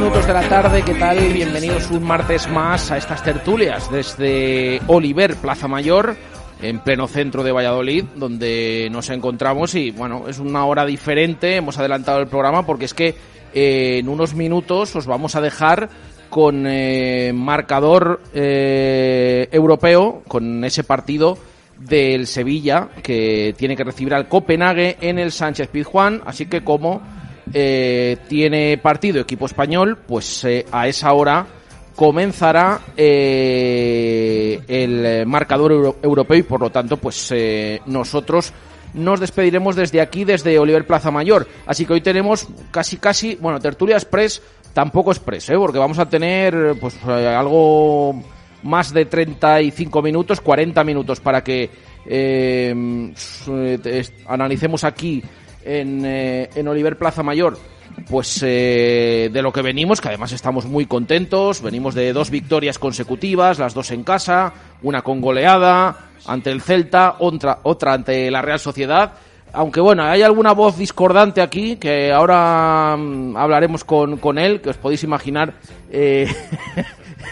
Minutos de la tarde, ¿qué tal? Bienvenidos un martes más a estas tertulias desde Oliver, Plaza Mayor, en pleno centro de Valladolid, donde nos encontramos y bueno, es una hora diferente, hemos adelantado el programa porque es que eh, en unos minutos os vamos a dejar con eh, marcador eh, europeo, con ese partido del Sevilla que tiene que recibir al Copenhague en el Sánchez Pizjuán, así que como eh, tiene partido equipo español, pues eh, a esa hora comenzará eh, el marcador euro- europeo y por lo tanto pues nosotros nos despediremos desde aquí, desde Oliver Plaza Mayor. Así que hoy tenemos casi casi, bueno, tertulia express, tampoco express, porque vamos a tener pues algo más de 35 minutos, 40 minutos para que analicemos aquí en, eh, en Oliver Plaza Mayor pues eh, de lo que venimos, que además estamos muy contentos, venimos de dos victorias consecutivas, las dos en casa, una con goleada ante el Celta, otra, otra ante la Real Sociedad. Aunque bueno, hay alguna voz discordante aquí, que ahora mm, hablaremos con, con él, que os podéis imaginar eh,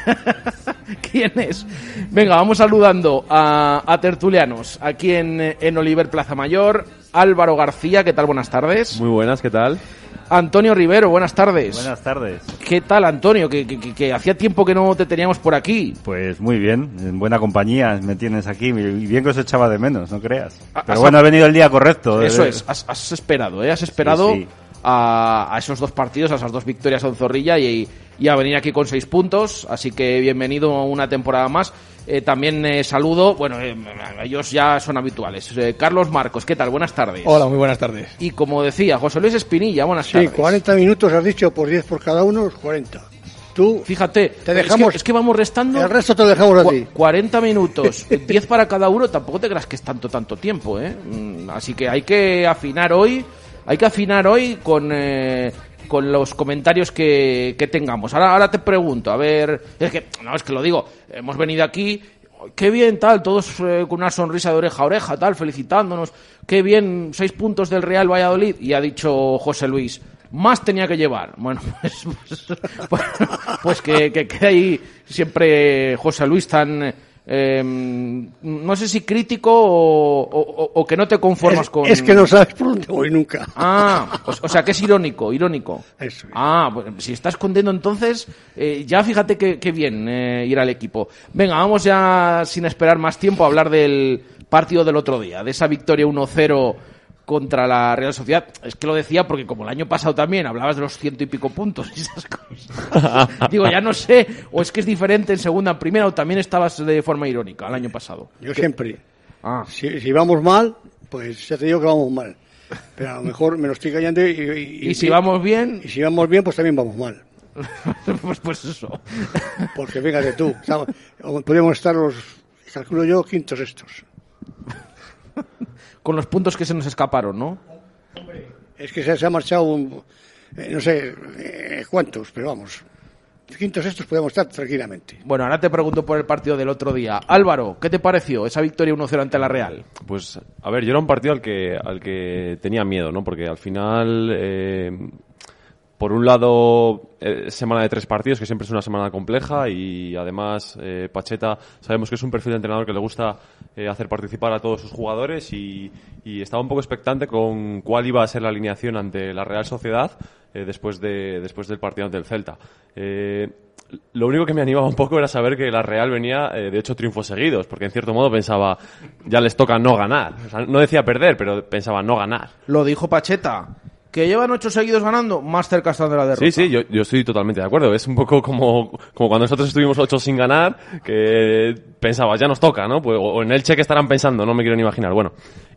quién es. Venga, vamos saludando a, a tertulianos aquí en, en Oliver Plaza Mayor. Álvaro García, ¿qué tal? Buenas tardes. Muy buenas, ¿qué tal? Antonio Rivero, buenas tardes. Buenas tardes. ¿Qué tal, Antonio? Que, que- que- que hacía tiempo que no te teníamos por aquí. Pues muy bien, en buena compañía me tienes aquí y bien que os echaba de menos, no creas. Pero bueno, ha venido el día correcto. Eso eh, es, has, has esperado, ¿eh? Has esperado Sí, sí. A, a esos dos partidos, a esas dos victorias en Zorrilla y, y a venir aquí con seis puntos. Así que bienvenido a una temporada más. Eh, también eh, saludo, bueno, eh, ellos ya son habituales. Eh, Carlos Marcos, ¿qué tal? Buenas tardes. Hola, muy buenas tardes. Y como decía, José Luis Espinilla, buenas Sí, tardes. 40 minutos has dicho por 10 por cada uno, 40. Tú, Fíjate, Te es dejamos- que- es, que, vamos restando. el resto te lo dejamos a ti. 40 minutos, 10 para cada uno, tampoco te creas que es tanto, tanto tiempo, ¿eh? Mm, Así que hay que afinar hoy, hay que afinar hoy con, eh, con los comentarios que, que tengamos. Ahora, ahora te pregunto, a ver, es que, no, es que lo digo, hemos venido aquí, qué bien, tal, todos eh, con una sonrisa de oreja a oreja, tal, felicitándonos, qué bien, seis puntos del Real Valladolid, y ha dicho José Luis, más tenía que llevar. Bueno, pues, pues, pues, pues que, que quede ahí siempre José Luis tan, eh, no sé si crítico o, o- o que no te conformas es, con... es que no sabes por dónde voy nunca. Ah, o, o sea que es irónico, irónico. Eso es. Ah, si está escondiendo entonces, eh, ya fíjate que, que bien eh, ir al equipo. Venga, vamos ya sin esperar más tiempo a hablar del partido del otro día, de esa victoria 1-0 contra la Real Sociedad. Es que lo decía porque como el año pasado también hablabas de los ciento y pico puntos y esas cosas. Digo, ya no sé, o es que es diferente en segunda, en primera, o también estabas de forma irónica el año pasado. Yo siempre. Ah, Si, si vamos mal, pues ya te digo que vamos mal. Pero a lo mejor me lo estoy callando y, y- y si vamos bien, y si vamos bien, pues también vamos mal. pues, pues eso. Porque fíjate tú, podríamos estar los, calculo yo, quintos estos. Con los puntos que se nos escaparon, ¿no? Es que se, se ha marchado, un- eh, no sé eh, cuántos, pero vamos. quintos estos podemos estar tranquilamente. Bueno, ahora te pregunto por el partido del otro día. Álvaro, ¿qué te pareció esa victoria 1-0 ante la Real? Pues, a ver, yo era un partido al que, al que tenía miedo, ¿no? Porque al final, eh, por un lado, eh, semana de tres partidos, que siempre es una semana compleja, y además, eh, Pacheta, sabemos que es un perfil de entrenador que le gusta eh, hacer participar a todos sus jugadores, y, y estaba un poco expectante con cuál iba a ser la alineación ante la Real Sociedad eh, después, de, después del partido ante el Celta. Eh, lo único que me animaba un poco era saber que la Real venía eh, de ocho triunfos seguidos, porque en cierto modo pensaba, ya les toca no ganar. O sea, no decía perder, pero pensaba no ganar. Lo dijo Pacheta. Que llevan ocho seguidos ganando, más cerca están de la derrota. Sí, sí, yo, estoy totalmente de acuerdo. Es un poco como, como cuando nosotros estuvimos ocho sin ganar, que pensaba, ya nos toca, ¿no? Pues, o en el cheque estarán pensando, no me quiero ni imaginar. Bueno,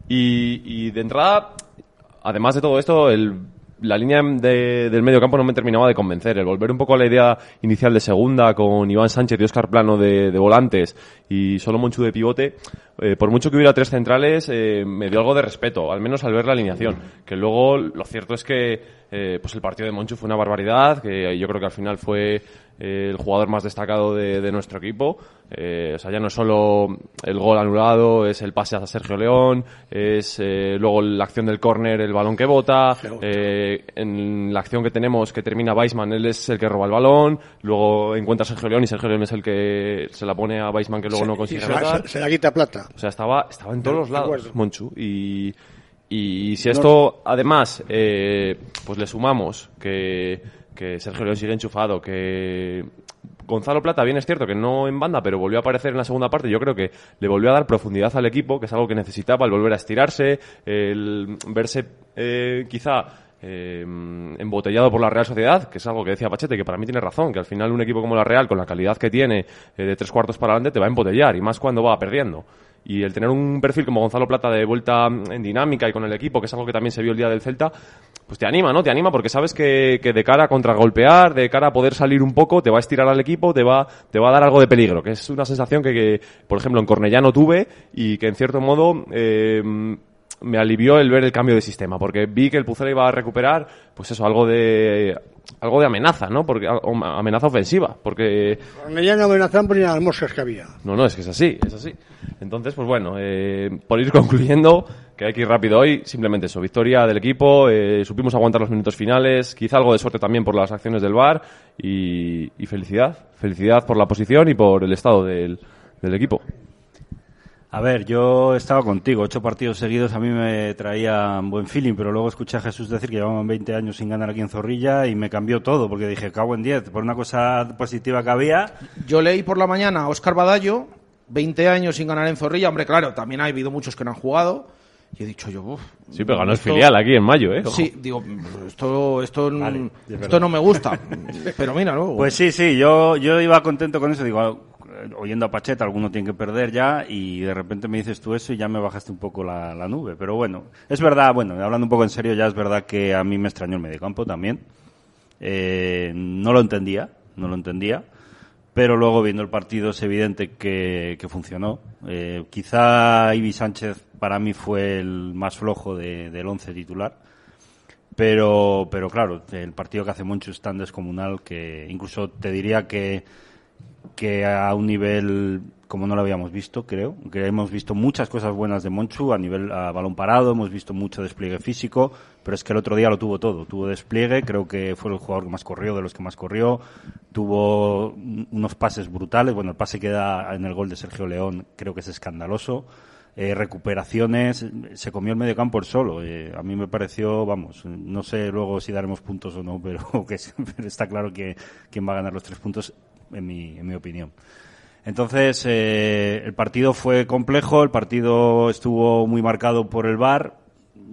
y, y de entrada, además de todo esto, el, la línea de- del medio campo no me terminaba de convencer. El volver un poco a la idea inicial de segunda con Iván Sánchez y Óscar Plano de, de volantes y solo Monchu de pivote, eh, por mucho que hubiera tres centrales, eh, me dio algo de respeto, al menos al ver la alineación. Que luego lo cierto es que eh, pues el partido de Monchu fue una barbaridad, que yo creo que al final fue eh, el jugador más destacado de, de nuestro equipo. Eh, o sea, ya no es solo el gol anulado, es el pase a Sergio León, es eh, luego la acción del córner, el balón que bota, eh, en la acción que tenemos que termina Weisman, él es el que roba el balón, luego encuentra a Sergio León y Sergio León es el que se la pone a Weisman que luego no consigue se, la, se- la quita plata. O sea, estaba, estaba en todos los lados. Monchu. Y, y si esto, además, eh, pues le sumamos que, que Sergio León sigue enchufado, que Gonzalo Plata, bien es cierto que no en banda, pero volvió a aparecer en la segunda parte. Yo creo que le volvió a dar profundidad al equipo, que es algo que necesitaba, el volver a estirarse, el verse eh, quizá eh, embotellado por la Real Sociedad, que es algo que decía Pachete, que para mí tiene razón, que al final un equipo como la Real, con la calidad que tiene eh, de tres cuartos para adelante, te va a embotellar, y más cuando va perdiendo. Y el tener un perfil como Gonzalo Plata de vuelta en dinámica y con el equipo, que es algo que también se vio el día del Celta, pues te anima, ¿no? Te anima porque sabes que, que de cara a contragolpear, de cara a poder salir un poco, te va a estirar al equipo, te va, te va a dar algo de peligro, que es una sensación que, que, por ejemplo, en Cornellá no tuve y que en cierto modo eh, me alivió el ver el cambio de sistema, porque vi que el Pucela iba a recuperar, pues eso, algo de algo de amenaza, ¿no? Porque amenaza ofensiva, porque amenazaban por ni las moscas que había. no, no, es que es así, es así. Entonces, pues bueno, eh, por ir concluyendo, que hay que ir rápido hoy, simplemente eso, victoria del equipo, eh, supimos aguantar los minutos finales, quizá algo de suerte también por las acciones del VAR y, y felicidad, felicidad por la posición y por el estado del, del equipo. A ver, yo estaba contigo. Ocho partidos seguidos a mí me traían buen feeling, pero luego escuché a Jesús decir que llevaban 20 años sin ganar aquí en Zorrilla y me cambió todo, porque dije, cago en 10. Por una cosa positiva que había, Yo leí por la mañana a Óscar Badallo, 20 años sin ganar en Zorrilla. Hombre, claro, también ha habido muchos que no han jugado. Y he dicho yo, uff. Sí, pero ganó el filial aquí en mayo, ¿eh? Ojo. Sí, digo, esto, esto, Vale, esto no me gusta. pero mira, luego. Pues sí, sí, yo, yo iba contento con eso. Digo, oyendo a Pacheta, alguno tiene que perder ya, y de repente me dices tú eso y ya me bajaste un poco la, nube. Pero bueno, es verdad, bueno, hablando un poco en serio, ya es verdad que a mí me extrañó el mediocampo también. Eh, no lo entendía, no lo entendía. Pero luego viendo el partido es evidente que, que funcionó. Eh, quizá Ibi Sánchez para mí fue el más flojo de- del once titular. Pero, pero claro, el partido que hace Monchu es tan descomunal que incluso te diría que, que a un nivel como no lo habíamos visto, creo, que hemos visto muchas cosas buenas de Monchu a nivel a balón parado, hemos visto mucho despliegue físico, pero es que el otro día lo tuvo todo, tuvo despliegue, creo que fue el jugador que más corrió, de los que más corrió, tuvo un- unos pases brutales, bueno, el pase que da en el gol de Sergio León creo que es escandaloso, eh, recuperaciones, se comió el medio campo el solo. eh, a mí me pareció, vamos, no sé luego si daremos puntos o no, pero, que, está claro que quien va a ganar los tres puntos, en mi, en mi opinión. Entonces, eh, el partido fue complejo, el partido estuvo muy marcado por el VAR,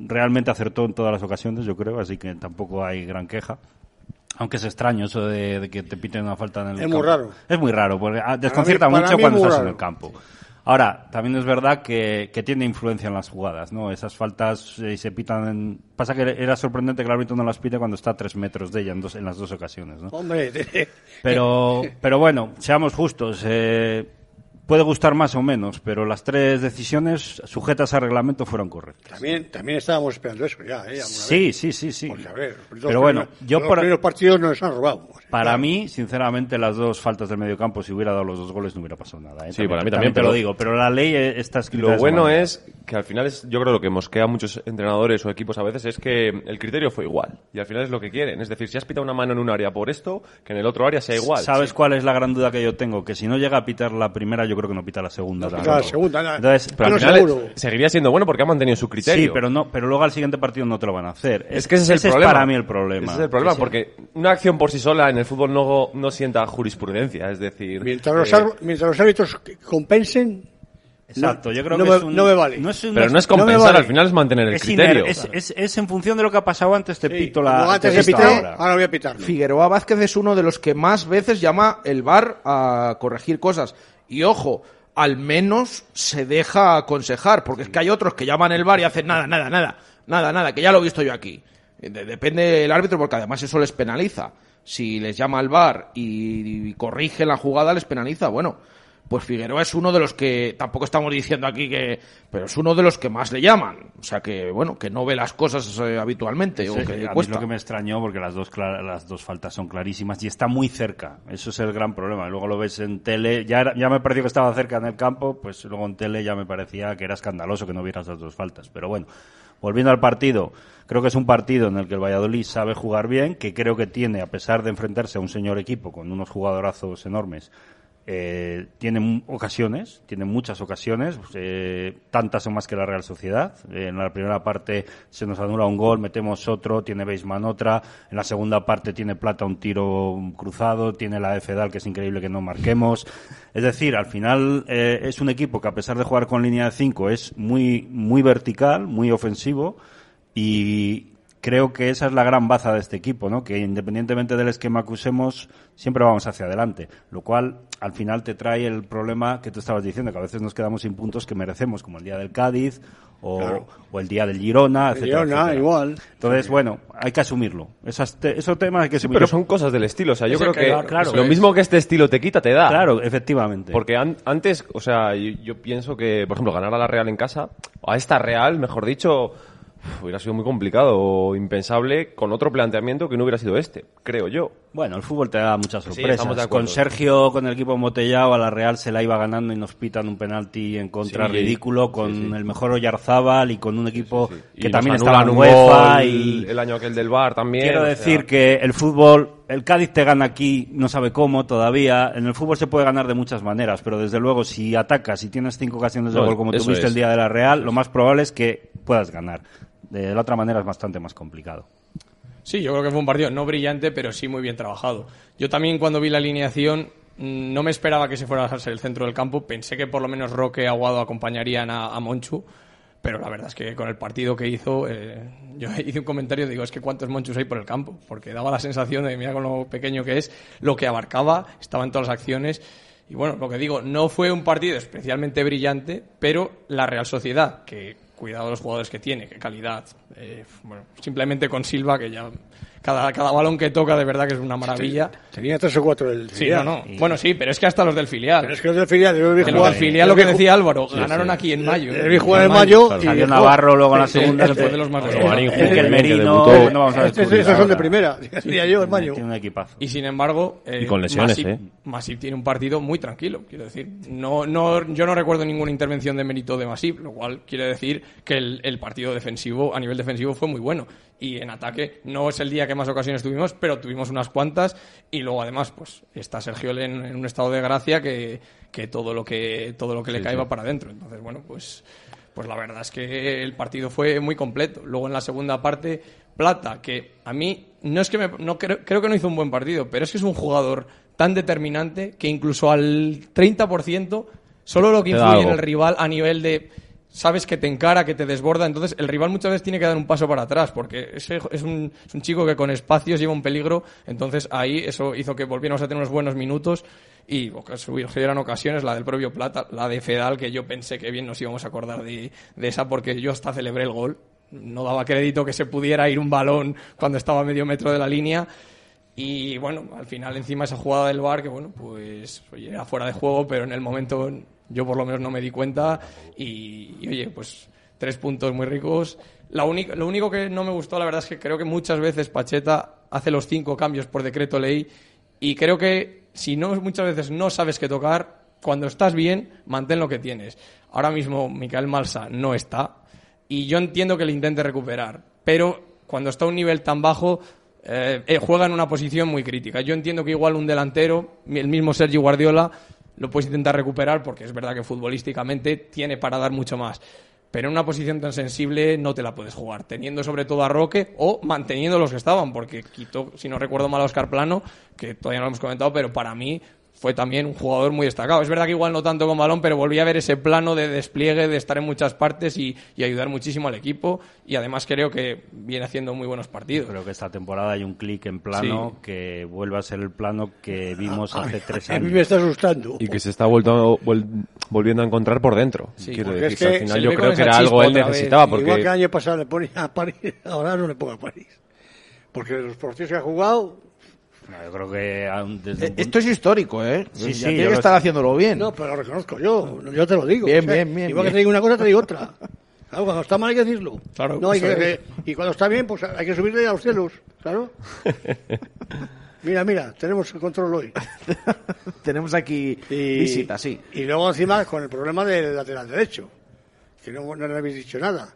realmente acertó en todas las ocasiones, yo creo, así que tampoco hay gran queja. Aunque es extraño eso de, de que te piten una falta en el Es campo. muy raro. Es muy raro, porque ah, desconcierta para mucho cuando estás en el campo. Ahora, también es verdad que, que tiene influencia en las jugadas, ¿no? Esas faltas eh, se pitan en... Pasa que era sorprendente que el árbitro no las pite cuando está a tres metros de ella en, dos, en las dos ocasiones, ¿no? Hombre, Pero, pero bueno, seamos justos. eh, puede gustar más o menos, pero las tres decisiones sujetas al reglamento fueron correctas. También, también estábamos esperando eso ya, ¿eh? Sí, vez. sí, sí, sí. Porque, a ver, los Pero bueno, primeros- yo los para- primeros partidos nos han robado. Para mí, sinceramente, las dos faltas del medio campo, si hubiera dado los dos goles, no hubiera pasado nada. ¿eh? Sí, para mí también, te pero- lo digo, pero la ley eh, está escrita. Lo bueno manera. es que al final es, yo creo lo que mosquea a muchos entrenadores o equipos a veces es que el criterio fue igual y al final es lo que quieren. Es decir, si has pitado una mano en un área por esto, que en el otro área sea igual. ¿Sabes cuál es la gran duda que yo tengo? Que si no llega a pitar la primera, yo creo que no pita la segunda. pita tampoco. la segunda, nada. Entonces, Pero al No, final seguiría siendo bueno porque ha mantenido su criterio. sí, pero no, pero luego al siguiente partido no te lo van a hacer. Es que ese es el problema. para mí el problema. Ese es el problema, porque una acción por sí sola en el fútbol no, no sienta jurisprudencia. Es decir, Mientras los, eh, ar- mientras los árbitros compensen, Exacto, yo creo no que me- es un- no me vale. No es un- pero no es no compensar, vale. al final es mantener el es, criterio. iner- es, es- es en función de lo que ha pasado antes, te sí, pito la. antes te de pito pitar, ahora. ahora voy a pitar. Figueroa Vázquez es uno de los que más veces llama el VAR a corregir cosas. Y ojo, al menos se deja aconsejar, porque es que hay otros que llaman el VAR y hacen nada, nada, nada, nada, nada, que ya lo he visto yo aquí. Eh, de- depende del árbitro, porque además eso les penaliza. Si les llama al VAR y, y corrige la jugada, les penaliza. Bueno, pues Figueroa es uno de los que, tampoco estamos diciendo aquí que, pero es uno de los que más le llaman. O sea que, bueno, que no ve las cosas eh, habitualmente, o que a mí cuesta. es lo que me extrañó porque las dos las dos faltas son clarísimas y está muy cerca. Eso es el gran problema. Luego lo ves en tele, ya era- ya me pareció que estaba cerca en el campo, pues luego en tele ya me parecía que era escandaloso que no vieras las dos faltas. Pero bueno, volviendo al partido, creo que es un partido en el que el Valladolid sabe jugar bien, que creo que tiene, a pesar de enfrentarse a un señor equipo con unos jugadorazos enormes, eh, tiene ocasiones, tiene muchas ocasiones, eh, tantas o más que la Real Sociedad. Eh, en la primera parte se nos anula un gol, metemos otro, tiene Beisman otra. En la segunda parte tiene Plata un tiro cruzado, tiene la Fedal, que es increíble que no marquemos. Es decir, al final eh, es un equipo que a pesar de jugar con línea de 5 es muy, muy vertical, muy ofensivo y creo que esa es la gran baza de este equipo, ¿no? Que independientemente del esquema que usemos, siempre vamos hacia adelante. Lo cual, al final, te trae el problema que tú estabas diciendo, que a veces nos quedamos sin puntos que merecemos, como el día del Cádiz o, Claro. o el día del Girona, etcétera, Girona, etcétera. igual. Entonces, bueno, hay que asumirlo. Esos, te- esos temas hay que Sí, asumirlo. pero son cosas del estilo. O sea, yo Es creo que, que claro, claro, lo es. mismo que este estilo te quita, te da. Claro, efectivamente. Porque an- antes, o sea, yo, yo pienso que, por ejemplo, ganar a la Real en casa, o a esta Real, mejor dicho, hubiera sido muy complicado o impensable con otro planteamiento que no hubiera sido este, creo yo. Bueno, el fútbol te da muchas sorpresas. de con Sergio, con el equipo embotellado, a la Real se la iba ganando y nos pitan un penalti en contra Sí, ridículo, con sí, el mejor Oyarzábal y con un equipo que también estaba en UEFA y el año aquel del Bar también. quiero sea, decir que el fútbol, el Cádiz te gana aquí, no sabe cómo todavía. En el fútbol se puede ganar de muchas maneras, pero desde luego si atacas y tienes cinco ocasiones de No, gol como tuviste es. el día de la Real, lo más probable es que puedas ganar. De la otra manera es bastante más complicado. Sí, yo creo que fue un partido no brillante, pero sí muy bien trabajado. Yo también cuando vi la alineación mm, no me esperaba que se fuera a ser el centro del campo. Pensé que por lo menos Roque y Aguado acompañarían a, a Monchu. Pero la verdad es que con el partido que hizo, eh, yo hice un comentario, digo, es que cuántos Monchus hay por el campo, porque daba la sensación de, mira con lo pequeño que es, lo que abarcaba, estaba en todas las acciones, y bueno, lo que digo, no fue un partido especialmente brillante, pero la Real Sociedad, que cuidado los jugadores que tiene, qué calidad, eh, bueno, simplemente con Silva, que ya cada, cada balón que toca de verdad que es una maravilla. Tenía tres o cuatro del Sí, filial. no, no. Bueno, sí, pero es que hasta los del filial. Pero es que los del filial, yo vi Que los jugar- del filial, lo que decía Álvaro, ganaron aquí en mayo. Le vi jugar en mayo jugó- Navarro luego en la segunda. fue de los más Eh, bien, que Merino, no vamos a Este- descubrir esos son de primera, diría yo, en mayo. Tiene un equipazo. Y sin embargo, eh, Y con lesiones, Masip, ¿eh? Masip tiene un partido muy tranquilo, quiero decir. No, no, yo no recuerdo ninguna intervención de mérito de Masip, lo cual quiere decir que el, el partido defensivo, a nivel defensivo, fue muy bueno. Y en ataque no es el día que más ocasiones tuvimos, pero tuvimos unas cuantas. Y luego además, pues está Sergio en, en un estado de gracia que, que todo lo que todo lo que le cae va para adentro. Entonces, bueno, pues pues la verdad es que el partido fue muy completo. Luego en la segunda parte, Plata, que a mí no es que me, no creo, creo que no hizo un buen partido, pero es que es un jugador tan determinante que incluso al 30% solo lo que influye en el rival a nivel de sabes que te encara, que te desborda, entonces el rival muchas veces tiene que dar un paso para atrás, porque ese es un, es un chico que con espacios lleva un peligro, entonces ahí eso hizo que volviéramos a tener unos buenos minutos y que surgieran ocasiones, la del propio Plata, la de Fedal, que yo pensé que bien nos íbamos a acordar de, de esa, porque yo hasta celebré el gol, no daba crédito que se pudiera ir un balón cuando estaba a medio metro de la línea, Y bueno, al final encima esa jugada del bar que bueno, pues oye, era fuera de juego, pero en el momento yo por lo menos no me di cuenta y, y, oye, pues tres puntos muy ricos. La lo único que no me gustó, la verdad es que creo que muchas veces Pacheta hace los cinco cambios por decreto ley y creo que si no muchas veces no sabes qué tocar, cuando estás bien, mantén lo que tienes. Ahora mismo Micael Malsa no está y yo entiendo que le intente recuperar, pero cuando está a un nivel tan bajo eh, eh, juega en una posición muy crítica. Yo entiendo que igual un delantero, el mismo Sergio Guardiola, lo puedes intentar recuperar porque es verdad que futbolísticamente tiene para dar mucho más. Pero en una posición tan sensible no te la puedes jugar, teniendo sobre todo a Roque o manteniendo los que estaban, porque quitó, si no recuerdo mal, a Oscar Plano, que todavía no lo hemos comentado, pero para mí fue también un jugador muy destacado. Es verdad que igual no tanto con balón, pero volví a ver ese plano de despliegue, de estar en muchas partes y, y ayudar muchísimo al equipo. Y además creo que viene haciendo muy buenos partidos. Creo que esta temporada hay un clic en plano Sí. que vuelve a ser el plano que vimos A- hace tres a años. mí me está asustando. Y que se está vuelto- vol- volviendo a encontrar por dentro. Sí, Quiero porque decir, es que al final yo creo que era algo él necesitaba. Igual que el Porque año pasado le ponía a París, ahora no le pongo a París. Porque los partidos que ha jugado, No, yo creo que aún desde Eh, punto- Esto es histórico, ¿eh? Sí, Ya sí, tiene que estar sé. haciéndolo bien. no, pero lo reconozco yo, yo te lo digo. Bien, bien, bien, Igual que te digo una cosa, te digo otra. Claro, cuando está mal hay que decirlo. Claro, no, hay que- es. y cuando está bien, pues hay que subirle a los cielos, claro. Mira, mira, tenemos el control hoy. Tenemos aquí Y, visita, sí. Y luego encima con el problema del lateral derecho, que no, no le habéis dicho nada.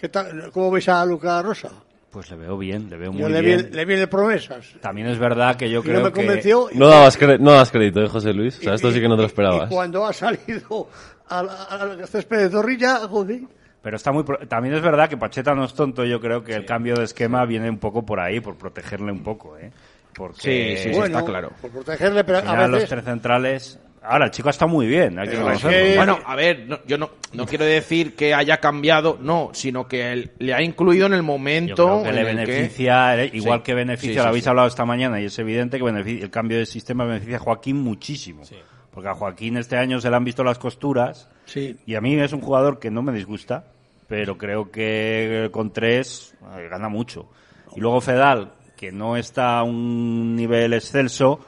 ¿Qué tal, ¿Cómo veis a Luca Rosa? Pues le veo bien, le veo muy Yo le bien. vi, le vi de promesas. También es verdad que yo Y creo no me que... convenció. no dabas, no dabas crédito, ¿eh, José Luis? O sea, esto Y- sí que no te lo esperabas. Y cuando ha salido al, al césped de Zorrilla, joder, Pero está muy pro- también es verdad que Pacheta no es tonto. Yo creo que el cambio de esquema viene un poco por ahí, por protegerle un poco, ¿eh? Porque Sí, sí, sí, bueno, está claro. por protegerle, pero a final los veces... tres centrales. Ahora el chico está muy bien, hay que que- Bueno, a ver, no- yo no, no quiero decir que haya cambiado, no, sino que él le ha incluido en el Yo momento creo que le el que- beneficia, eh, igual Sí, que beneficia, sí, lo habéis sí. hablado esta mañana y es evidente que beneficia- el cambio de sistema beneficia a Joaquín muchísimo. Porque a Joaquín este año se le han visto las costuras Sí. y a mí es un jugador que no me disgusta, pero creo que con tres eh, gana mucho. Y luego Fedal, que no está a un nivel excelso,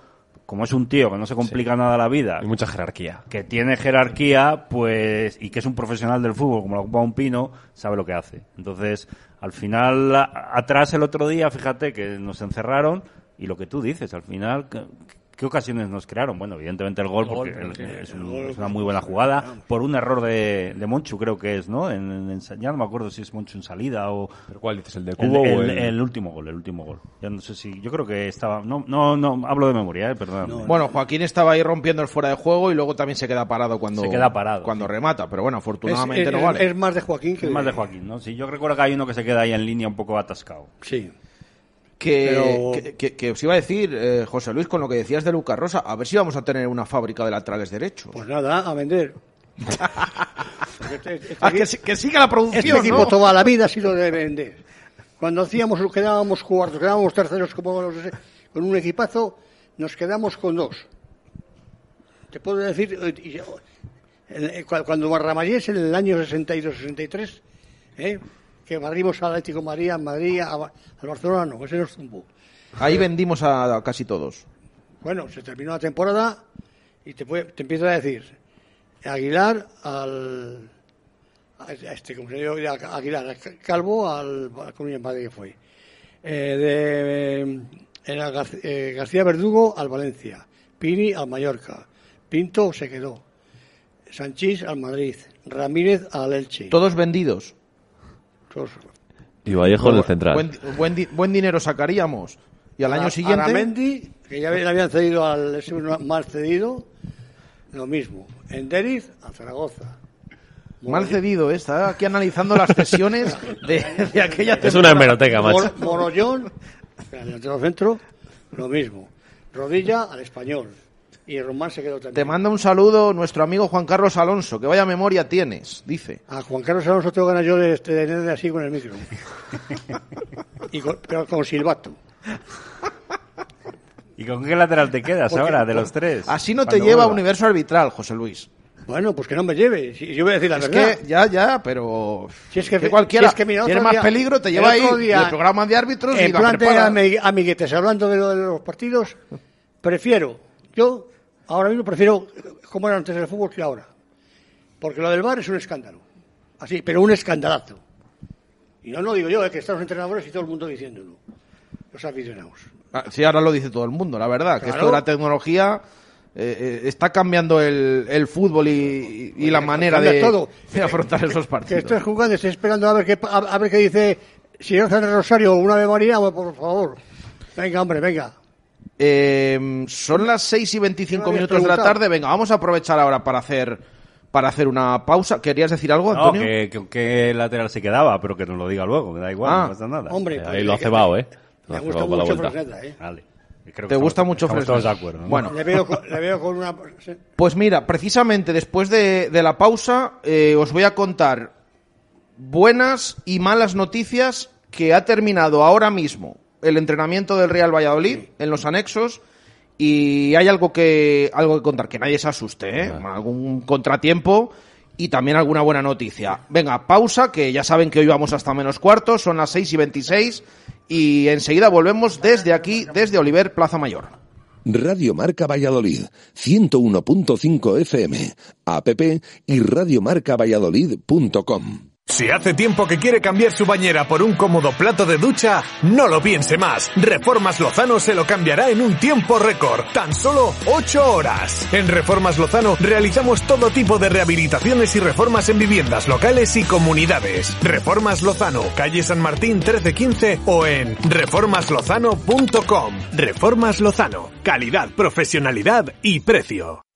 como es un tío que no se complica nada la vida, Hay mucha jerarquía. que tiene jerarquía, pues, y que es un profesional del fútbol, como lo ocupa un pino, sabe lo que hace. Entonces, al final, atrás el otro día, fíjate que nos encerraron, y lo que tú dices, al final, ¿qué, ocasiones nos crearon? Bueno, evidentemente el gol, El gol, porque el- es, el un- gol, es una muy buena jugada, por un error de, de Monchu, creo que es, ¿no? En, en- ya no me acuerdo si es Monchu en salida o... ¿Pero cuál dices? ¿El de El, Cubo o el- el...? el último gol, el último gol. Ya no sé si, yo creo que estaba, no, no, no, hablo de memoria, eh, perdón. Bueno, Joaquín estaba ahí rompiendo el fuera de juego y luego también se queda parado cuando, Se queda parado, cuando sí. remata, pero bueno, Es, afortunadamente es- no vale. es más de Joaquín que Es más de Joaquín, ¿no? Sí, yo recuerdo que hay uno que se queda ahí en línea un poco atascado. Sí. Que, Pero- que, que- que os iba a decir, eh, José Luis, con lo que decías de Lucas Rosa, a ver si vamos a tener una fábrica de laterales derechos. Pues nada, a vender. Este- este Ah, que, siga la este producción, equipo ¿no? toda la vida ha sido de vender. Cuando hacíamos, quedábamos cuartos, quedábamos terceros como los, con un equipazo, nos quedamos con dos. Te puedo decir, eh, cu- cuando Barramallés en el año 62-63, ¿eh? Que barrimos al Atlético María, en Madrid, a al Barcelona, no, ese nos zumbó. Ahí vendimos a, a casi todos. Bueno, se terminó la temporada y te, puede- te empieza a decir Aguilar al a este como se llama Aguilar al Calvo al al Comunidad de Madrid que fue Eh, de era Gar- eh, García Verdugo al Valencia Pini al Mallorca Pinto se quedó Sanchís al Madrid Ramírez al Elche Todos vendidos. Y Vallejo en el central. Buen, buen, di- buen dinero sacaríamos. Y al año siguiente... Aramendi, que ya le habían cedido al ese mal cedido lo mismo Enderiz a Zaragoza Mal cedido, ¿eh? está aquí analizando las cesiones de, de aquella Es una hemeroteca, macho. Mor- Morollón, el delantero centro, lo mismo. Rodilla al español. Y Román se quedó también. Te manda un saludo nuestro amigo Juan Carlos Alonso, que vaya memoria tienes, dice. A Juan Carlos Alonso tengo ganas yo de, de tenerle así con el micro. y con, pero con silbato. ¿Y con qué lateral te quedas Porque- ahora de los tres? Así no te lleva a vuelva. universo arbitral, José Luis. Bueno, pues que no me lleve. Si yo voy a decir la Es verdad. que ya, ya, pero Si es que, que cualquiera si es que mira, tiene más día- peligro, te lleva ahí día, el programa de árbitros y En plan de amiguetes, hablando de lo de los partidos, prefiero, yo ahora mismo prefiero como era antes el fútbol que ahora. Porque lo del bar es un escándalo. Así, pero un escandalazo. Y no lo digo yo, es que están los entrenadores y todo el mundo diciéndolo. Los aficionados. Ah, Sí, ahora lo dice todo el mundo, la verdad, que esto de la tecnología eh, eh, está cambiando el, el fútbol y, y la manera de, todo. de afrontar esos Que partidos. estoy jugando, estoy esperando a ver qué, a, a ver qué dice señor San Rosario, una Ave María, pues, por favor. Venga, hombre, venga. Eh, son las 6 y 25 ¿Qué me habías minutos de la tarde. Venga, vamos a aprovechar ahora para hacer para hacer una pausa. ¿Querías decir algo, No, Antonio? que, que, que lateral se quedaba, pero que nos lo diga luego, me da igual, Ah. no pasa nada. Hombre, Eh, pues, ahí lo ha que- cebado, ¿eh? Lo Me ha gusta mucho vuelta. Fresneda, ¿eh? Vale. Creo que ¿Te estamos- gusta mucho estamos Fresneda? todos de acuerdo. ¿no? Bueno. Le veo, con- le veo con una... Pues mira, precisamente después de, de la pausa eh, os voy a contar buenas y malas noticias que ha terminado ahora mismo el entrenamiento del Real Valladolid en los anexos y hay algo que algo que contar, que nadie se asuste, ¿eh? algún contratiempo y también alguna buena noticia. Venga, pausa, que ya saben que hoy vamos hasta menos cuartos, son las 6 y 26 y enseguida volvemos desde aquí, desde Oliver Plaza Mayor. Radio Marca Valladolid, 101.5 FM, app y radiomarcavalladolid.com. Si hace tiempo que quiere cambiar su bañera por un cómodo plato de ducha, no lo piense más. Reformas Lozano se lo cambiará en un tiempo récord, tan solo 8 horas. En Reformas Lozano realizamos todo tipo de rehabilitaciones y reformas en viviendas locales y comunidades. Reformas Lozano, calle San Martín 1315 o en reformaslozano.com. Reformas Lozano, calidad, profesionalidad y precio.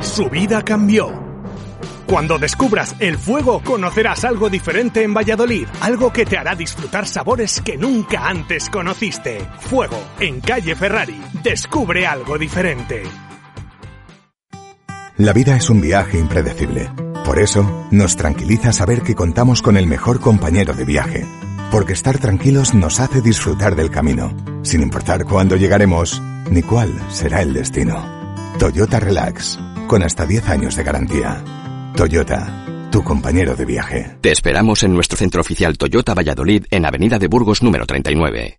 su vida cambió. Cuando descubras el fuego, conocerás algo diferente en Valladolid, algo que te hará disfrutar sabores que nunca antes conociste. Fuego, en calle Ferrari. Descubre algo diferente. La vida es un viaje impredecible. Por eso, nos tranquiliza saber que contamos con el mejor compañero de viaje. Porque estar tranquilos nos hace disfrutar del camino, sin importar cuándo llegaremos ni cuál será el destino. Toyota Relax, con hasta 10 años de garantía. Toyota, tu compañero de viaje. Te esperamos en nuestro centro oficial Toyota Valladolid en Avenida de Burgos número 39.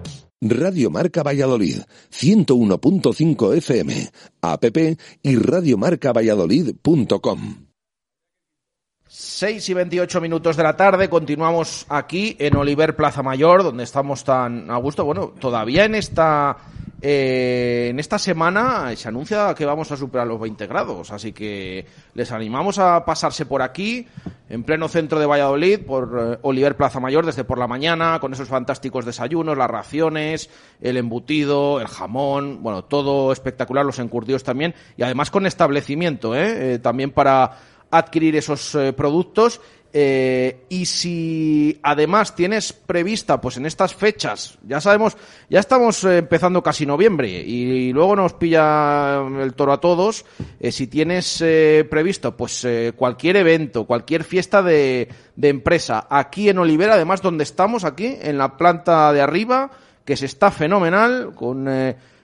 Radio Marca Valladolid, 101.5 FM, app y radiomarcavalladolid.com. 6 y 28 minutos de la tarde, continuamos aquí en Oliver Plaza Mayor, donde estamos tan a gusto. Bueno, todavía en esta eh, en esta semana se anuncia que vamos a superar los 20 grados, así que les animamos a pasarse por aquí, en pleno centro de Valladolid, por eh, Oliver Plaza Mayor, desde por la mañana, con esos fantásticos desayunos, las raciones, el embutido, el jamón, bueno, todo espectacular, los encurtidos también, y además con establecimiento, ¿eh? Eh, también para adquirir esos productos eh, y si además tienes prevista pues en estas fechas ya sabemos ya estamos eh, empezando casi noviembre y, luego nos pilla el toro a todos eh, si tienes previsto pues cualquier evento cualquier fiesta de, empresa aquí en Olivera además donde estamos aquí en la planta de arriba que se está fenomenal con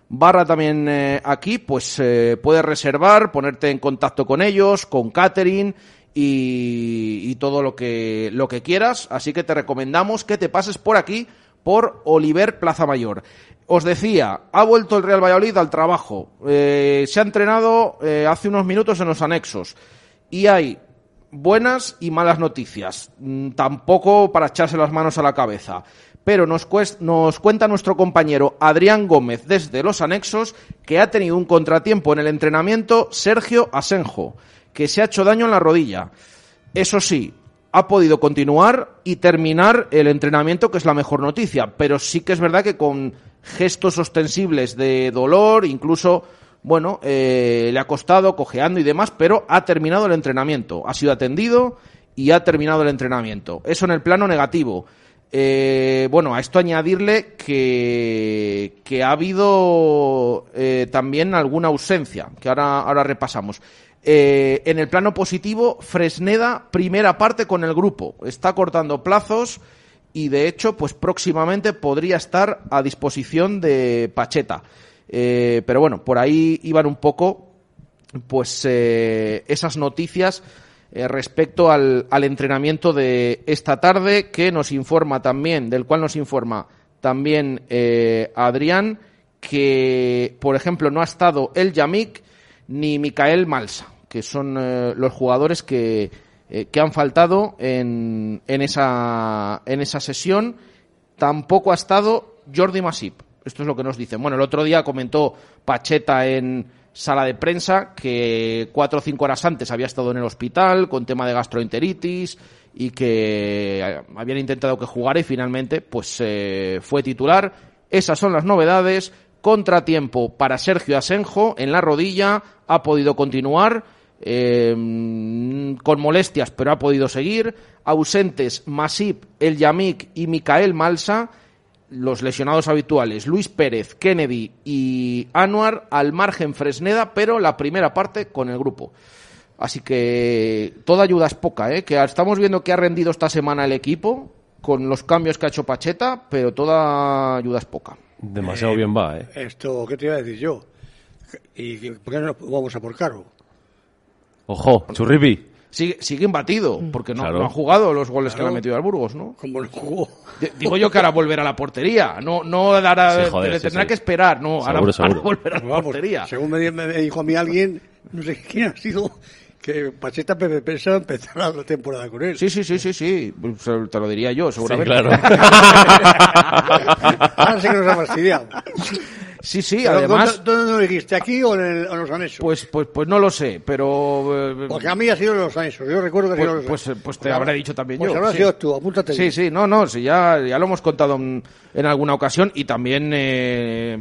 barra también aquí, pues puedes reservar, ponerte en contacto con ellos, con catering y, y todo lo que, lo que quieras. Así que te recomendamos que te pases por aquí, por Oliver Plaza Mayor. Os decía, ha vuelto el Real Valladolid al trabajo. Eh, se ha entrenado eh, hace unos minutos en los anexos. Y hay buenas y malas noticias. Mm, Tampoco para echarse las manos a la cabeza. pero nos, cues- nos cuenta nuestro compañero Adrián Gómez desde los anexos que ha tenido un contratiempo en el entrenamiento Sergio Asenjo, que se ha hecho daño en la rodilla. Eso sí, ha podido continuar y terminar el entrenamiento, que es la mejor noticia, pero sí que es verdad que con gestos ostensibles de dolor, incluso, bueno, eh, le ha costado cojeando y demás, pero ha terminado el entrenamiento, ha sido atendido y ha terminado el entrenamiento. Eso en el plano negativo. Eh, bueno, a esto añadirle que, que ha habido eh, también alguna ausencia, que ahora, ahora repasamos. Eh, en el plano positivo, Fresneda, primera parte con el grupo. Está cortando plazos y de hecho, pues próximamente podría estar a disposición de Pacheta. Eh, pero bueno, por ahí iban un poco pues eh, esas noticias respecto al, al entrenamiento de esta tarde que nos informa también, del cual nos informa también Adrián, que por ejemplo no ha estado el Yamik ni Micael Malsa, que son eh, los jugadores que, eh, que han faltado en, en, esa, en esa sesión. Tampoco ha estado Jordi Masip. Esto es lo que nos dicen. Bueno, el otro día comentó Pacheta en sala de prensa que cuatro o cinco horas antes había estado en el hospital con tema de gastroenteritis y que eh, habían intentado que jugara y finalmente pues fue titular. Esas son las novedades. Contratiempo para Sergio Asenjo en la rodilla. Ha podido continuar eh, con molestias, pero ha podido seguir. Ausentes Masip, El Yamik y Micael Malsa. Los lesionados habituales, Luis Pérez, Kennedy y Anuar, al margen Fresneda, pero la primera parte con el grupo. Así que toda ayuda es poca, ¿eh? que estamos viendo que ha rendido esta semana el equipo con los cambios que ha hecho Pacheta, pero toda ayuda es poca. Demasiado bien va, ¿eh? Esto, ¿qué te iba a decir yo? ¿Y por qué no vamos a por Caro? Ojo, churripi. Sigue, sigue imbatido, porque no, Claro. no han jugado los goles que le han metido al Burgos, ¿no? Como no jugó. Digo yo que ahora volverá a la portería, no, no dará, Sí, joder, le sí, tendrá sí. que esperar, no, ahora, Seguro, ahora seguro. volverá a la Vamos, portería. según me, me dijo a mí alguien, no sé quién ha sido, que Pacheta Pepe pensaba empezar la temporada con él. Sí, sí, sí, sí, sí, pues, te lo diría yo, seguramente. claro. Ahora sí que nos ha fastidiado. Sí, sí, Pero, además, ¿Dónde, dónde lo dijiste? ¿Aquí o en, el- o en los anexos? pues, pues, pues no lo sé, pero... eh, Porque a mí ha sido en los anexos. Yo recuerdo que ha sido en Pues, los pues, pues te habré dicho también Pues yo. habrás sí. sido tú, apúntate. Sí, bien. sí, no, no, sí, ya, ya lo hemos contado en, en alguna ocasión y también eh,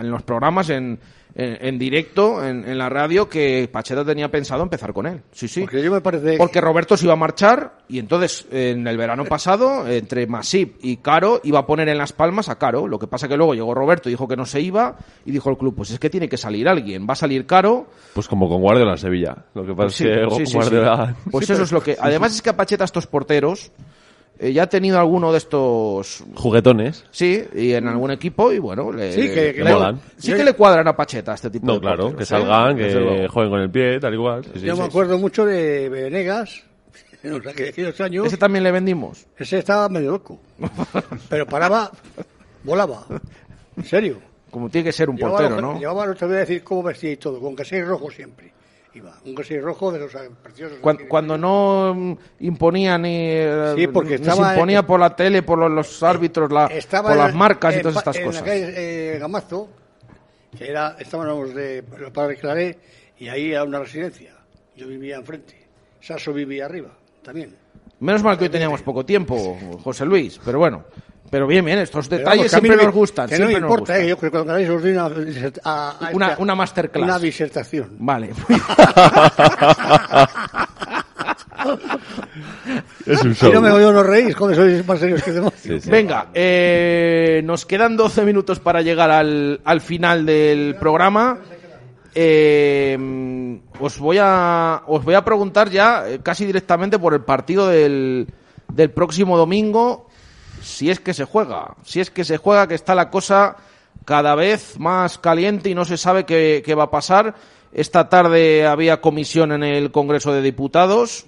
en los programas, en, en, en directo, en, en la radio, que Pacheta tenía pensado empezar con él. Sí, sí. Porque yo me parece... Porque Roberto se iba a marchar y entonces en el verano pasado, entre Masip y Caro, iba a poner en las palmas a Caro. Lo que pasa que luego llegó Roberto y dijo que no se iba y dijo el club, pues es que tiene que salir alguien. Va a salir Caro. Pues como con Guardiola en Sevilla. Lo que pasa Sí, es que sí, sí, sí. Guardiola... Pues Sí, eso pero- es lo que... Además es que a Pacheta estos porteros eh, ya ha tenido alguno de estos Juguetones. Sí, y en algún equipo, y bueno, le, Sí, que- que le- molan. sí que le cuadran a Pacheta este tipo No, de claro, porteros, que salgan, que jueguen con el pie, tal igual. Sí, sí, yo sí. me acuerdo mucho de Venegas, en los aqu- aquellos años. Ese también le vendimos. Ese estaba medio loco. Pero paraba, volaba. En serio. Como tiene que ser un Llevaba, portero, los- ¿no? llevaba, no te voy a decir cómo vestía y todo, con jersey rojo siempre. Iba, un jersey rojo de los eh, preciosos. Cuan- Cuando, no mm, imponía ni, eh, Sí, porque ni estaba se imponía por la tele, por los, los árbitros, la, por en- las marcas y todas estas en cosas. la calle eh, Gamazo, que era, estábamos de para Claré, y ahí era una residencia. Yo vivía enfrente. Sasso vivía arriba, también. Menos mal que hoy teníamos poco tiempo, José Luis, pero bueno. Pero bien, bien, estos detalles vamos, que a mí siempre no me- nos gustan. Que no siempre me nos importa, gustan. eh, yo creo que cuando queráis os doy una, a- a Una- esta- una masterclass. Una disertación. Vale. Es un Si no me oigo no reís, joder, sois más serios que demás. Venga, eh, nos quedan 12 minutos para llegar al, al final del programa. Eh, os voy a os voy a preguntar ya eh, casi directamente por el partido del, del próximo domingo, si es que se juega, si es que se juega, que está la cosa cada vez más caliente y no se sabe qué, va a pasar. Esta tarde había comisión en el Congreso de Diputados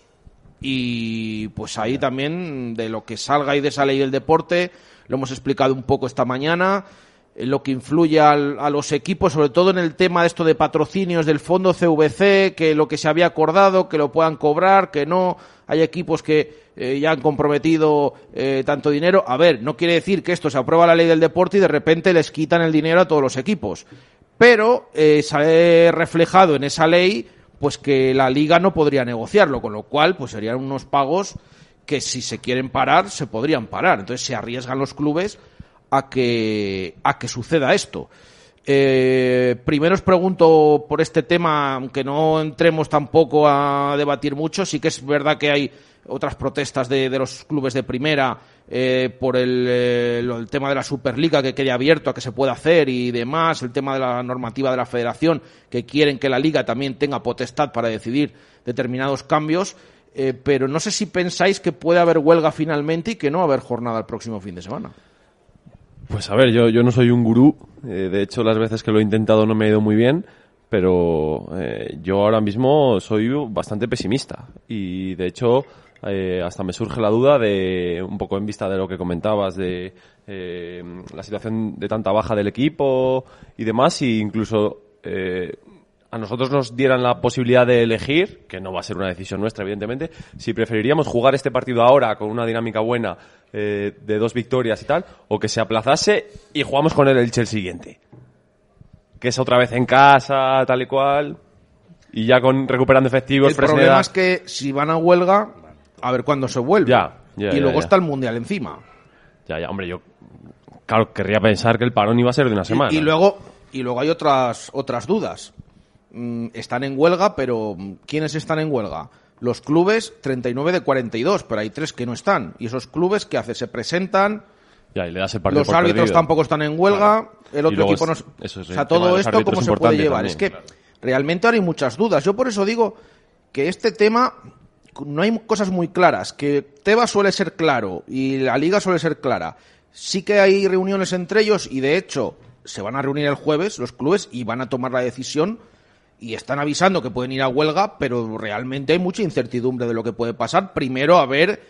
y pues ahí también de lo que salga y de esa ley del deporte lo hemos explicado un poco esta mañana eh, lo que influye a los equipos sobre todo en el tema de esto de patrocinios del fondo CVC que lo que se había acordado que lo puedan cobrar que no hay equipos que eh, ya han comprometido eh, tanto dinero. A ver, no quiere decir que esto se aprueba la ley del deporte y de repente les quitan el dinero a todos los equipos. Pero eh, sale reflejado en esa ley pues que la liga no podría negociarlo, con lo cual pues serían unos pagos que si se quieren parar se podrían parar. Entonces se arriesgan los clubes a que a que suceda esto. Eh, primero os pregunto por este tema, aunque no entremos tampoco a debatir mucho, sí que es verdad que hay otras protestas de, los clubes de primera eh, por el, eh, el tema de la Superliga que quede abierto a que se pueda hacer y demás, el tema de la normativa de la federación que quieren que la liga también tenga potestad para decidir determinados cambios. eh, pero no sé si pensáis que puede haber huelga finalmente y que no va a haber jornada el próximo fin de semana. Pues a ver, yo, yo no soy un gurú. eh, de hecho, las veces que lo he intentado no me ha ido muy bien. Pero eh, yo ahora mismo soy bastante pesimista. Y de hecho, eh, hasta me surge la duda de, un poco en vista de lo que comentabas, de eh, la situación de tanta baja del equipo y demás, y incluso eh, a nosotros nos dieran la posibilidad de elegir, que no va a ser una decisión nuestra, evidentemente, si preferiríamos jugar este partido ahora con una dinámica buena eh, de dos victorias y tal, o que se aplazase y jugamos con el Elche el siguiente. Que es otra vez en casa, tal y cual, y ya con recuperando efectivos, El Fresneda- problema es que si van a huelga, a ver cuándo se vuelve. Ya, ya, y ya, luego está el Mundial encima. Ya, ya, hombre, yo, claro, querría pensar que el parón iba a ser de una semana. Y, y luego, y luego hay otras, otras dudas. Mm, están en huelga, pero ¿quiénes están en huelga? Los clubes, 39 de 42, pero hay tres que no están. Y esos clubes, ¿qué hace? Se presentan, Ya, y le das el partido los árbitros perdido. tampoco están en huelga, el otro equipo no... es- eso es o sea, todo esto, ¿cómo se puede llevar? también. Es que realmente ahora hay muchas dudas. Yo por eso digo que este tema no hay cosas muy claras, que Tebas suele ser claro y la liga suele ser clara. Sí que hay reuniones entre ellos y de hecho se van a reunir el jueves los clubes y van a tomar la decisión y están avisando que pueden ir a huelga, pero realmente hay mucha incertidumbre de lo que puede pasar. Primero a ver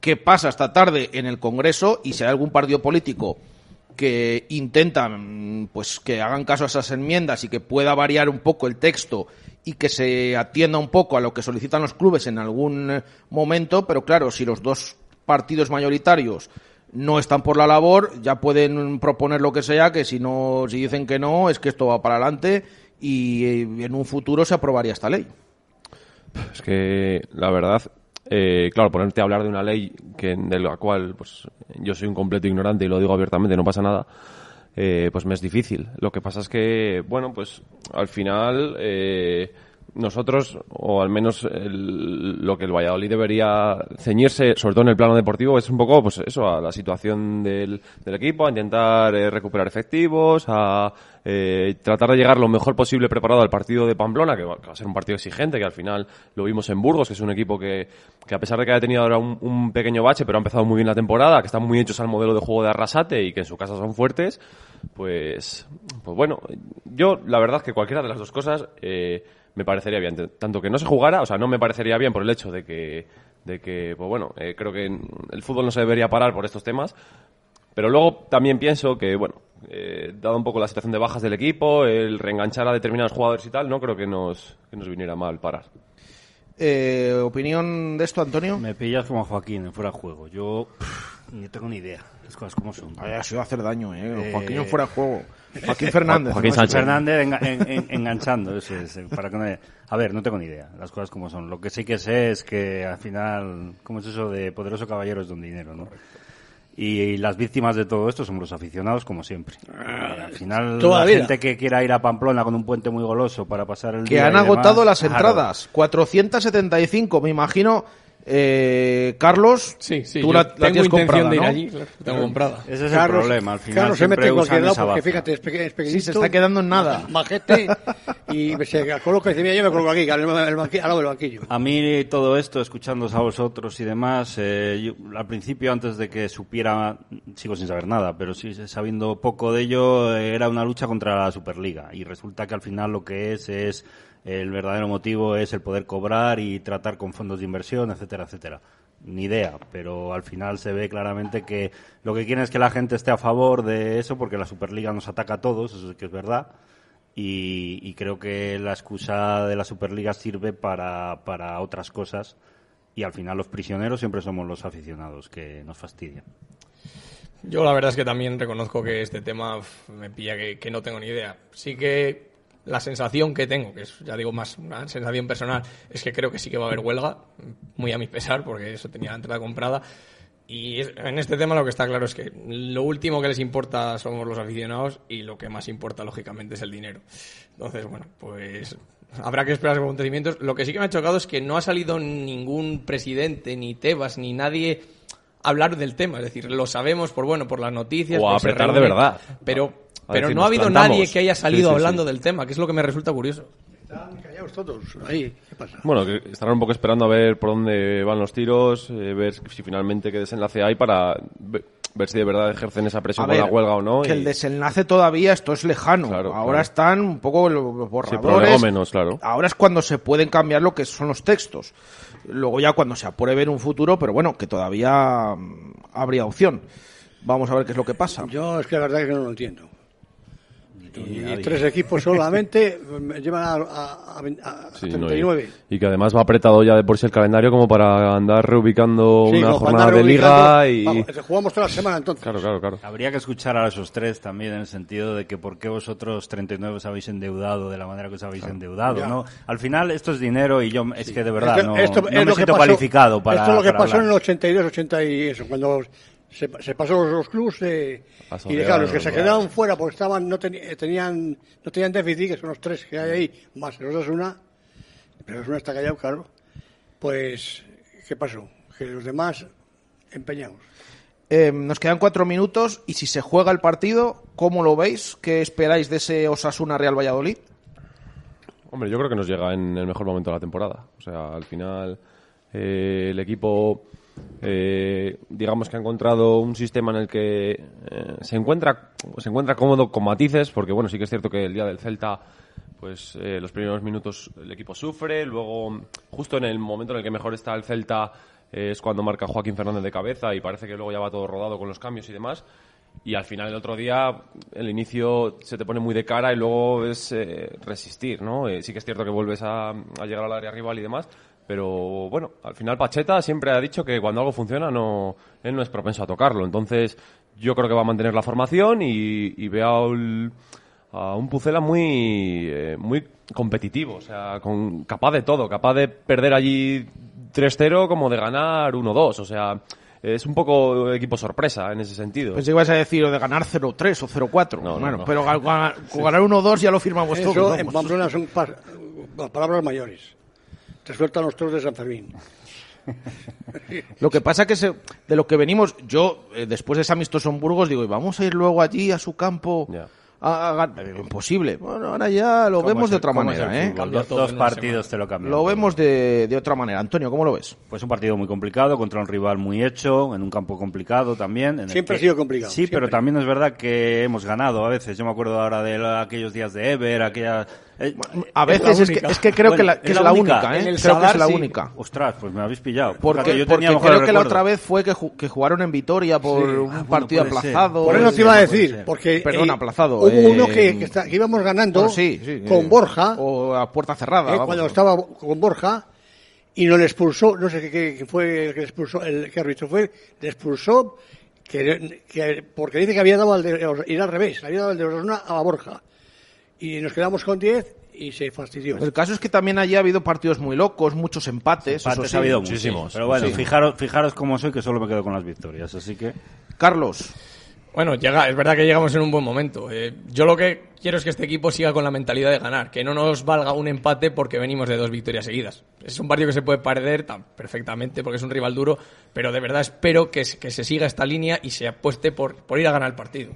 qué pasa esta tarde en el Congreso y si hay algún partido político que intentan pues que hagan caso a esas enmiendas y que pueda variar un poco el texto y que se atienda un poco a lo que solicitan los clubes en algún eh, momento, pero claro, si los dos partidos mayoritarios no están por la labor, ya pueden proponer lo que sea, que si no si dicen que no, es que esto va para adelante y eh, en un futuro se aprobaría esta ley. Es que, la verdad, eh, claro, ponerte a hablar de una ley que, de la cual pues, yo soy un completo ignorante y lo digo abiertamente, no pasa nada, eh, pues me es difícil. Lo que pasa es que, bueno, pues al final eh, nosotros, o al menos el- lo que el Valladolid debería ceñirse, sobre todo en el plano deportivo, es un poco, pues eso, a la situación del, del equipo, a intentar eh, recuperar efectivos, a eh, tratar de llegar lo mejor posible preparado al partido de Pamplona, que va, a ser un partido exigente, que al final lo vimos en Burgos, que es un equipo que, que a pesar de que haya tenido ahora un, un pequeño bache, pero ha empezado muy bien la temporada, que están muy hechos al modelo de juego de Arrasate y que en su casa son fuertes, pues, pues bueno, yo la verdad que cualquiera de las dos cosas eh, me parecería bien. Tanto que no se jugara, o sea, no me parecería bien por el hecho de que, de que pues bueno, eh, creo que el fútbol no se debería parar por estos temas, pero luego también pienso que, bueno, eh, dado un poco la situación de bajas del equipo, el reenganchar a determinados jugadores y tal, no creo que nos, que nos viniera mal parar. Eh, ¿Opinión de esto, Antonio? Me pillas como a Joaquín en fuera de juego. Yo pff, ni tengo ni idea. Las cosas como son. Ay, ha sido hacer daño, ¿eh? Eh, Joaquín en fuera de juego. Joaquín Fernández. Joaquín ¿no? Sánchez. Fernández enga- en- en- enganchando. Eso es, para que no- A ver, no tengo ni idea. Las cosas como son. Lo que sí que sé es que al final, ¿cómo es eso de poderoso caballero es don dinero, no? Y, las víctimas de todo esto somos los aficionados, como siempre. Eh, al final, toda la vida. gente que quiera ir a Pamplona con un puente muy goloso para pasar el que día han y demás, agotado las claro. entradas. 475, me imagino. Eh, Carlos, Sí, sí, tú la, la tengo tienes intención comprada, de ir ¿no? allí, claro, tengo comprada. Ese es Carlos- el problema. Al final Carlos se siempre mete en cualquier lado porque fíjate, es, peque- es pequeñito. Sí, se está quedando en nada. Majete y se coloca y dice, mira, yo me coloco aquí, al, lado del banquillo. A mí todo esto, escuchándoos a vosotros y demás, eh, yo, al principio, antes de que supiera, sigo sin saber nada, pero sí sabiendo poco de ello, era una lucha contra la Superliga. Y resulta que al final lo que es, es, el verdadero motivo es el poder cobrar y tratar con fondos de inversión, etcétera, etcétera. Ni idea, pero al final se ve claramente que lo que quieren es que la gente esté a favor de eso, porque la Superliga nos ataca a todos, eso sí que es verdad. Y, creo que la excusa de la Superliga sirve para, para otras cosas y al final los prisioneros siempre somos los aficionados que nos fastidian. Yo la verdad es que también reconozco que este tema me pilla que no tengo ni idea. Sí que la sensación que tengo, que es, ya digo, más una sensación personal, es que creo que sí que va a haber huelga, muy a mi pesar, porque eso tenía la entrada comprada. Y en este tema lo que está claro es que lo último que les importa somos los aficionados y lo que más importa, lógicamente, es el dinero. Entonces, bueno, pues habrá que esperar los acontecimientos. Lo que sí que me ha chocado es que no ha salido ningún presidente, ni Tebas, ni nadie hablar del tema. Es decir, lo sabemos por, bueno, por las noticias. O apretar de verdad. Pero, A pero decir, no ha habido plantamos. nadie que haya salido Sí, sí, hablando sí. del tema, que es lo que me resulta curioso. Están callados todos. Ahí, ¿qué pasa? Bueno, que estarán un poco esperando a ver por dónde van los tiros, eh, ver si finalmente qué desenlace hay para ve- ver si de verdad ejercen esa presión A con ver, la huelga o no. que y- el desenlace todavía, esto es lejano. Ahora claro. están un poco los Sí, borradores. claro. Ahora es cuando se pueden cambiar lo que son los textos. Luego ya cuando se apruebe en un futuro, pero bueno, que todavía mm, habría opción. Vamos a ver qué es lo que pasa. Yo es que la verdad es que no lo entiendo. Y tres equipos solamente me llevan a, a, a, a Sí, no, 39. y, y que además va apretado ya de por sí el calendario como para andar reubicando Sí, una jornada de liga y... Vamos, jugamos toda la semana entonces. Claro, claro, claro. Habría que escuchar a esos tres también en el sentido de que por qué vosotros 39 os habéis endeudado de la manera que os habéis endeudado, Ya. ¿no? Al final esto es dinero y yo es que de verdad Esto- no, esto no es me lo que siento pasó- calificado para Esto es lo que pasó en hablar. el 82, 80 y eso, cuando se, se pasó los, los clubs eh, y claro, los que se quedaban fuera porque estaban no teni- eh, tenían no tenían déficit, que son los tres que hay ahí, más los dos una, pero los una está callado, claro. Pues, ¿qué pasó? Que los demás empeñados. Eh, nos quedan cuatro minutos y si se juega el partido, ¿cómo lo veis? ¿Qué esperáis de ese Osasuna Real Valladolid? Hombre, yo creo que nos llega en el mejor momento de la temporada. O sea, al final eh, el equipo, eh, digamos que ha encontrado un sistema en el que eh, se encuentra se encuentra cómodo con matices, porque bueno, sí que es cierto que el día del Celta, pues eh, los primeros minutos el equipo sufre, luego justo en el momento en el que mejor está el Celta eh, es cuando marca Joaquín Fernández de cabeza y parece que luego ya va todo rodado con los cambios y demás. Y al final el otro día el inicio se te pone muy de cara y luego es resistir, ¿no? Sí que es cierto que vuelves a llegar al área rival y demás, pero bueno, al final Pacheta siempre ha dicho que cuando algo funciona no él no es propenso a tocarlo. Entonces yo creo que va a mantener la formación y, y veo a un, a un Pucela muy, eh, muy competitivo, o sea, con, capaz de todo, capaz de perder allí 3-0 como de ganar 1-2, o sea... Es un poco equipo sorpresa en ese sentido. Pensé que ibas a decir o de ganar 0-3 o 0-4. No, no, bueno, no. pero ga- ga- ganar 1-2 ya lo firmamos Eso todos. en. Pamplona son pa- palabras mayores. Te sueltan los toros de San Fermín. Lo que pasa que se- de lo que venimos, yo eh, después de ese amistoso en Burgos digo, "Y vamos a ir luego allí a su campo a, a gan-". Pero imposible. Bueno, ahora ya lo ¿Cómo vemos de otra manera, ¿eh? Dos, dos partidos te lo cambian. Lo vemos de, de otra manera. Antonio, ¿cómo lo ves? Pues un partido muy complicado contra un rival muy hecho, en un campo complicado también. en el Siempre que- ha sido complicado, Sí, siempre. pero también es verdad que hemos ganado a veces. Yo me acuerdo ahora de la- aquellos días de Ever, aquella... eh, A veces es, que, es que creo que, la, que es la única, ¿eh? Creo que es la sí. única. Ostras, pues me habéis pillado. Porque, yo porque tenía mejor creo que la otra vez fue que, ju- que jugaron en Vitoria por Sí. un Ah, bueno, partido ser. aplazado. Por eso te iba a decir, porque Perdón, eh, aplazado. hubo eh, uno que, que está- que íbamos ganando bueno, sí, sí, con eh, Borja, O a puerta cerrada. eh, vamos. cuando estaba con Borja, y nos le expulsó, no sé qué, qué- qué fue el que le expulsó, el que árbitro fue, le expulsó que, que- porque dice que había dado al de, ir al revés, había dado al de Osasuna a Borja. Y nos quedamos con 10 y se fastidió. El caso es que también allí ha habido partidos muy locos, muchos empates. sí. ha habido muchísimos. Pero bueno, Sí. fijaros, fijaros cómo soy, que solo me quedo con las victorias. Así que... Carlos. Bueno, llega, es verdad que llegamos en un buen momento. Eh, yo lo que quiero es que este equipo siga con la mentalidad de ganar, que no nos valga un empate porque venimos de dos victorias seguidas. Es un partido que se puede perder tan perfectamente porque es un rival duro, pero de verdad espero que, se- que se siga esta línea y se apueste por, por ir a ganar el partido.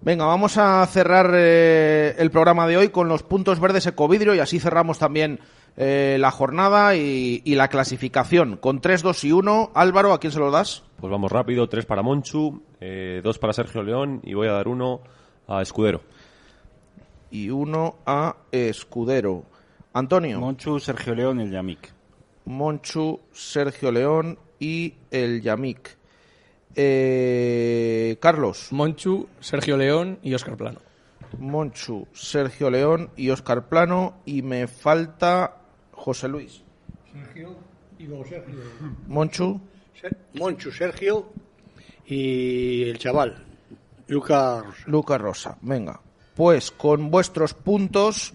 Venga, vamos a cerrar eh, el programa de hoy con los puntos verdes Ecovidrio y así cerramos también eh, la jornada y, y la clasificación. Con 3, 2 y 1, Álvaro, ¿a quién se lo das? Pues vamos rápido, tres para Monchu, eh, dos para Sergio León y voy a dar uno a Escudero. Y uno a Escudero. Antonio. Monchu, Sergio León y el Yamik. Monchu, Sergio León y el Yamik. Eh, Carlos. Monchu, Sergio León y Óscar Plano. Monchu, Sergio León y Óscar Plano. Y me falta José Luis. Y luego Sergio. Monchu. Ser- Monchu, Sergio y el chaval, Lucas. Lucas Rosa. Venga. Pues con vuestros puntos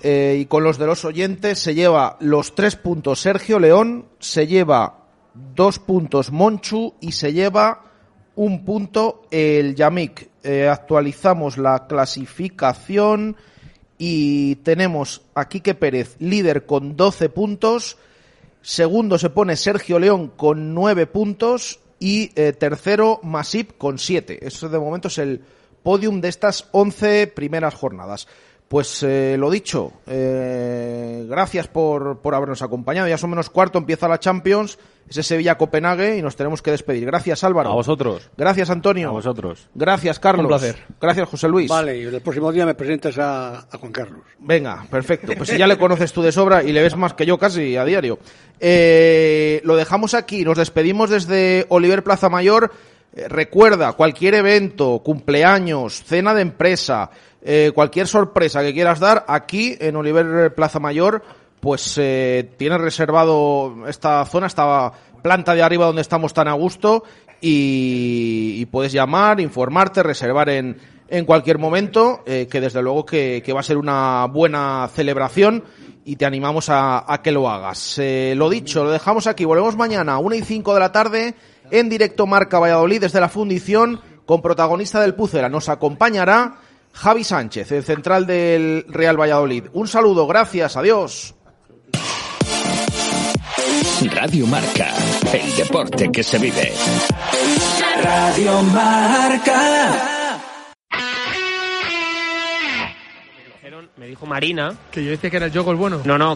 eh, y con los de los oyentes se lleva los tres puntos Sergio León, se lleva dos puntos Monchu y se lleva un punto el Yamik. Eh, actualizamos la clasificación y tenemos a Quique Pérez líder con 12 puntos. Segundo se pone Sergio León con 9 puntos y eh, tercero Masip con 7. Eso de momento es el podium de estas 11 primeras jornadas. Pues eh, lo dicho, eh, gracias por, por habernos acompañado. Ya son menos cuarto, empieza la Champions, ese Sevilla-Copenhague y nos tenemos que despedir. Gracias Álvaro. A vosotros. Gracias Antonio. A vosotros. Gracias Carlos. Un placer. Gracias José Luis. Vale, y el próximo día me presentas a, a Juan Carlos. Venga, perfecto. Pues si ya le conoces tú de sobra y le ves más que yo casi a diario. Eh, lo dejamos aquí, nos despedimos desde Oliver Plaza Mayor. Eh, recuerda, cualquier evento, cumpleaños, cena de empresa, eh, cualquier sorpresa que quieras dar, aquí en Oliver Plaza Mayor, pues eh, tienes reservado esta zona, esta planta de arriba donde estamos tan a gusto y, y puedes llamar, informarte, reservar en, en cualquier momento, eh, que desde luego que, que va a ser una buena celebración y te animamos a, a que lo hagas. Eh, lo dicho, lo dejamos aquí, volvemos mañana, 1 y 5 de la tarde, en directo Marca Valladolid desde la fundición, con protagonista del Pucera. Nos acompañará Javi Sánchez, el central del Real Valladolid. Un saludo, gracias, adiós. Radio Marca, el deporte que se vive. Radio Marca. Me dijo Marina. Que yo decía que era el yogo el bueno. No, no,